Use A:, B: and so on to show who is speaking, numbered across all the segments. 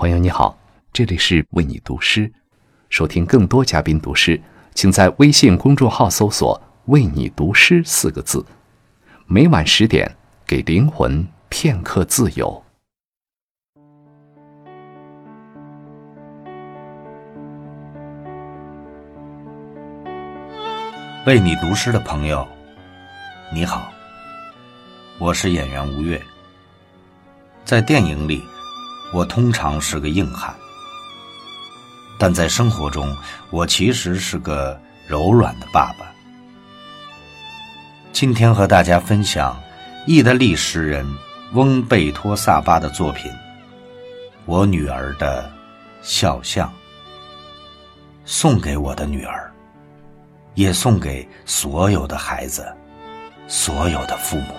A: 朋友你好，这里是为你读诗。收听更多嘉宾读诗，请在微信公众号搜索“为你读诗”四个字。每晚十点，给灵魂片刻自由。
B: 为你读诗的朋友，你好，我是演员吴越。在电影里。我通常是个硬汉，但在生活中，我其实是个柔软的爸爸。今天和大家分享意大利诗人翁贝托萨巴的作品《我女儿的肖像》，送给我的女儿，也送给所有的孩子，所有的父母。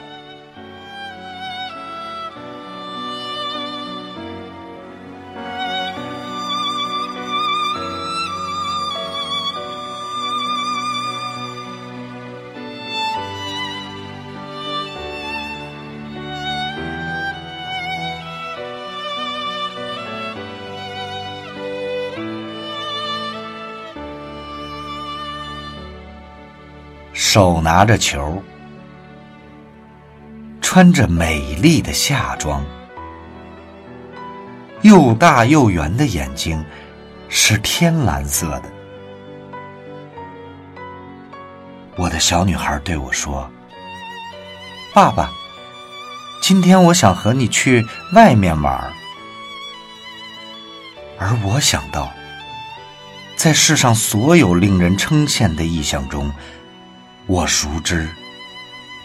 B: 手拿着球，穿着美丽的夏装，又大又圆的眼睛是天蓝色的。我的小女孩对我说：“爸爸，今天我想和你去外面玩。”而我想到，在世上所有令人称羡的意象中，我熟知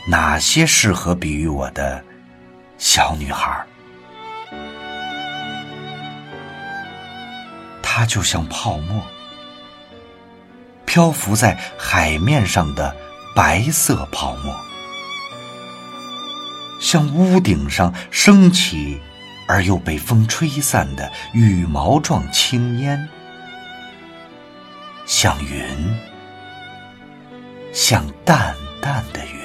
B: 哪些适合比喻我的小女孩？她就像泡沫，漂浮在海面上的白色泡沫，像屋顶上升起而又被风吹散的羽毛状青烟，像云。像淡淡的云，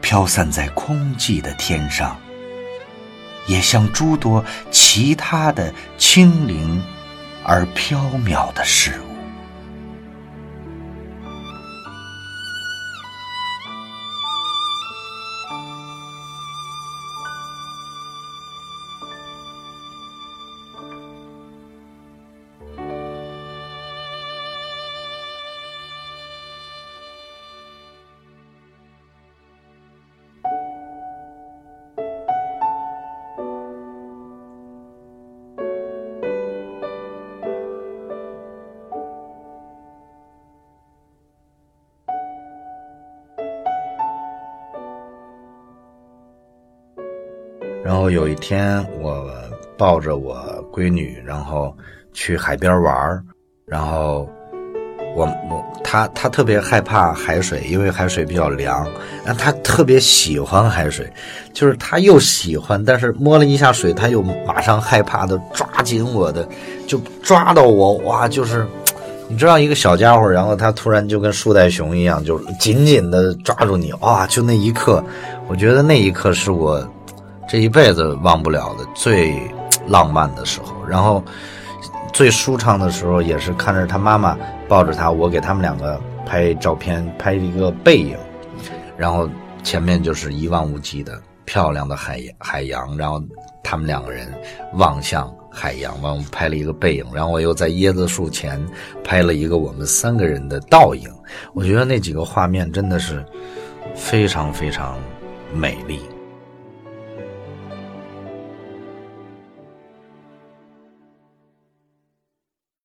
B: 飘散在空寂的天上，也像诸多其他的轻灵而飘渺的事物。然后有一天，我抱着我闺女，然后去海边玩然后我我她她特别害怕海水，因为海水比较凉。然后她特别喜欢海水，就是她又喜欢，但是摸了一下水，她又马上害怕的抓紧我的，就抓到我，哇，就是你知道一个小家伙，然后他突然就跟树袋熊一样，就紧紧的抓住你，哇，就那一刻，我觉得那一刻是我。这一辈子忘不了的最浪漫的时候，然后最舒畅的时候，也是看着他妈妈抱着他，我给他们两个拍照片，拍一个背影，然后前面就是一望无际的漂亮的海海洋，然后他们两个人望向海洋，完拍了一个背影，然后我又在椰子树前拍了一个我们三个人的倒影，我觉得那几个画面真的是非常非常美丽。